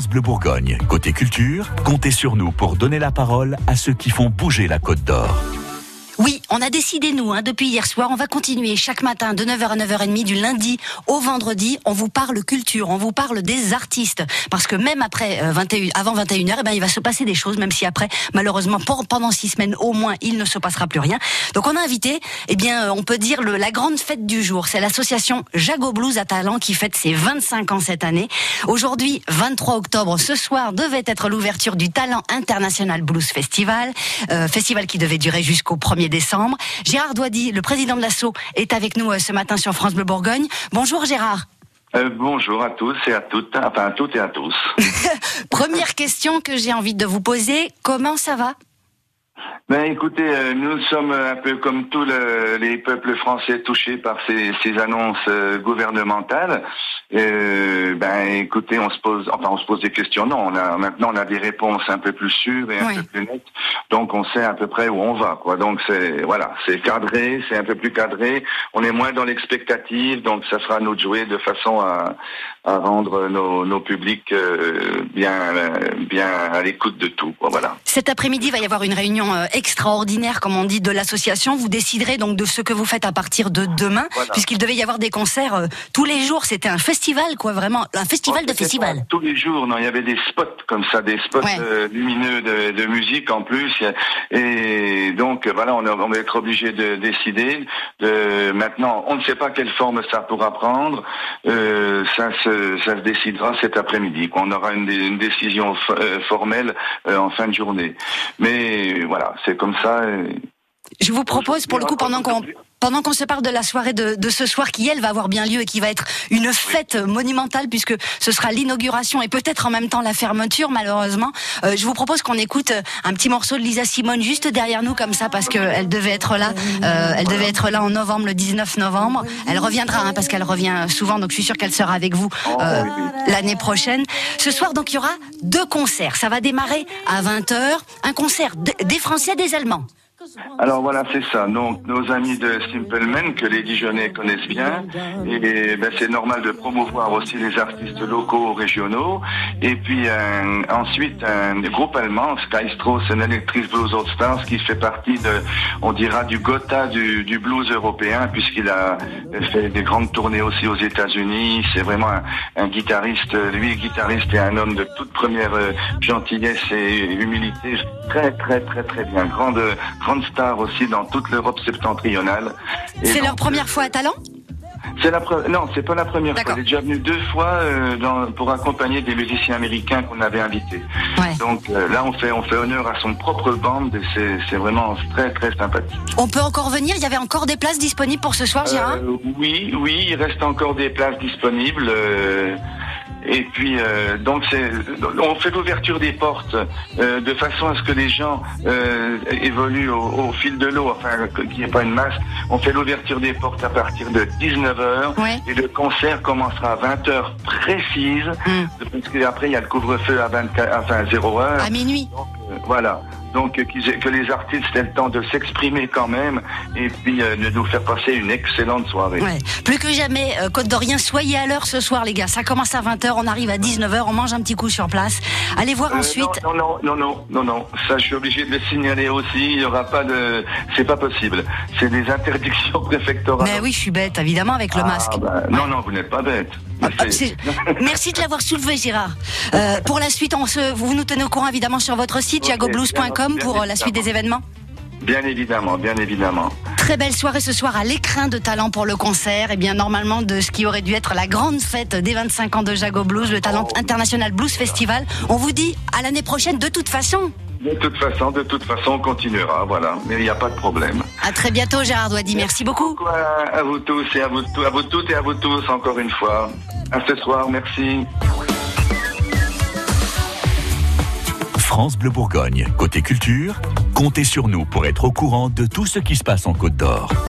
Bleu Bourgogne. Côté culture, comptez sur nous pour donner la parole à ceux qui font bouger la Côte d'Or. Oui, on a décidé, nous, hein, depuis hier soir, on va continuer chaque matin de 9h à 9h30, du lundi au vendredi. On vous parle culture, on vous parle des artistes. Parce que même après 21, euh, avant 21h, eh ben, il va se passer des choses, même si après, malheureusement, pendant six semaines au moins, il ne se passera plus rien. Donc on a invité, eh bien, euh, on peut dire le, la grande fête du jour. C'est l'association Jago Blues à Talent qui fête ses 25 ans cette année. Aujourd'hui, 23 octobre, ce soir devait être l'ouverture du Talent International Blues Festival. Euh, festival qui devait durer jusqu'au 1er décembre. Gérard Douady, le président de l'ASSO, est avec nous euh, ce matin sur France Bleu Bourgogne. Bonjour Gérard. Euh, bonjour à tous et à toutes, enfin à toutes et à tous. Première question que j'ai envie de vous poser, comment ça va? Ben écoutez, euh, nous sommes un peu comme tous les peuples français touchés par ces, ces annonces euh, gouvernementales. Euh, ben écoutez, on se pose, enfin on se pose des questions. Non, on a maintenant on a des réponses un peu plus sûres et un peu plus nettes. Donc on sait à peu près où on va, quoi. Donc c'est voilà, c'est cadré, c'est un peu plus cadré. On est moins dans l'expectative, donc ça sera à nous de jouer de façon à, à rendre nos, nos publics bien bien à l'écoute de tout. Quoi, voilà. Cet après-midi, il va y avoir une réunion euh, extraordinaire, comme on dit, de l'association. Vous déciderez donc de ce que vous faites à partir de demain, puisqu'il devait y avoir des concerts euh, tous les jours. C'était un festival, quoi, vraiment, un festival de festival. Tous les jours, non, il y avait des spots comme ça, des spots euh, lumineux de, de, musique en plus. Et donc, voilà, on, on va être obligé de décider. De, maintenant, on ne sait pas quelle forme ça pourra prendre. Euh, ça, se, ça se décidera cet après-midi. On aura une, une décision formelle en fin de journée. Mais voilà, c'est comme ça. Je vous propose, pour le coup, pendant qu'on pendant qu'on se parle de la soirée de, de, ce soir qui, elle, va avoir bien lieu et qui va être une fête monumentale puisque ce sera l'inauguration et peut-être en même temps la fermeture, malheureusement, euh, je vous propose qu'on écoute euh, un petit morceau de Lisa Simone juste derrière nous comme ça parce qu'elle devait être là, euh, elle devait être là en novembre, le 19 novembre. Elle reviendra hein, parce qu'elle revient souvent, donc je suis sûre qu'elle sera avec vous oh, euh, l'année prochaine. Ce soir, donc, il y aura deux concerts. Ça va démarrer à 20h. Un concert des Français, des Allemands. Alors voilà, c'est ça. Donc nos amis de Simple Men que les Dijonais connaissent bien, et ben, c'est normal de promouvoir aussi les artistes locaux, régionaux. Et puis ensuite un groupe allemand, Sky Strauss, un Electric Blues All Stars, qui fait partie de, on dira, du Gotha du, blues européen, puisqu'il a fait des grandes tournées aussi aux États-Unis. C'est vraiment un, guitariste, lui guitariste et un homme de toute première euh, gentillesse et humilité, très très très très bien, star aussi dans toute l'Europe septentrionale. C'est leur première fois à Talent c'est la non, c'est pas la première fois. Est déjà venu deux fois euh, dans, pour accompagner des musiciens américains qu'on avait invités. Donc euh, là, on fait on fait honneur à son propre bande et c'est vraiment très très sympathique. On peut encore venir? Il y avait encore des places disponibles pour ce soir, Gérard? Euh, oui, oui, il reste encore des places disponibles. Et puis euh, donc on fait l'ouverture des portes euh, de façon à ce que les gens euh, évoluent au, fil de l'eau, enfin qu'il n'y ait pas une masse. On fait l'ouverture des portes à partir de 19h et le concert commencera à 20h précise. Hum. Parce qu'après il y a le couvre-feu à 24, enfin 0h. À minuit. Donc, voilà donc que les artistes aient le temps de s'exprimer quand même et puis euh, de nous faire passer une excellente soirée. Ouais. Plus que jamais, euh, Côte d'Orient, soyez à l'heure ce soir les gars. Ça commence à 20h, on arrive à 19h, on mange un petit coup sur place. Allez voir euh, ensuite. Non, non, non, non, non, non, ça je suis obligé de le signaler aussi, il n'y aura pas de... C'est pas possible. C'est des interdictions préfectorales. Mais oui, je suis bête, évidemment, avec le ah, masque. Bah, non, non, vous n'êtes pas bête. Ah, Merci de l'avoir soulevé, Gérard. Euh, pour la suite, on se, vous nous tenez au courant évidemment sur votre site, okay, jagoblues.com, pour euh, la suite des événements. Bien évidemment, bien évidemment. Très belle soirée ce soir à l'écrin de talent pour le concert. Et bien normalement de ce qui aurait dû être la grande fête des 25 ans de Jago Blues, le Talent International Blues Festival. On vous dit à l'année prochaine de toute façon. De toute façon, de toute façon, on continuera, voilà. Mais il n'y a pas de problème. À très bientôt, Gérard Douady. Merci, beaucoup. À, vous tous et à vous, à vous toutes et à vous tous encore une fois. À ce soir, merci. France Bleu Bourgogne, côté culture, comptez sur nous pour être au courant de tout ce qui se passe en Côte d'Or.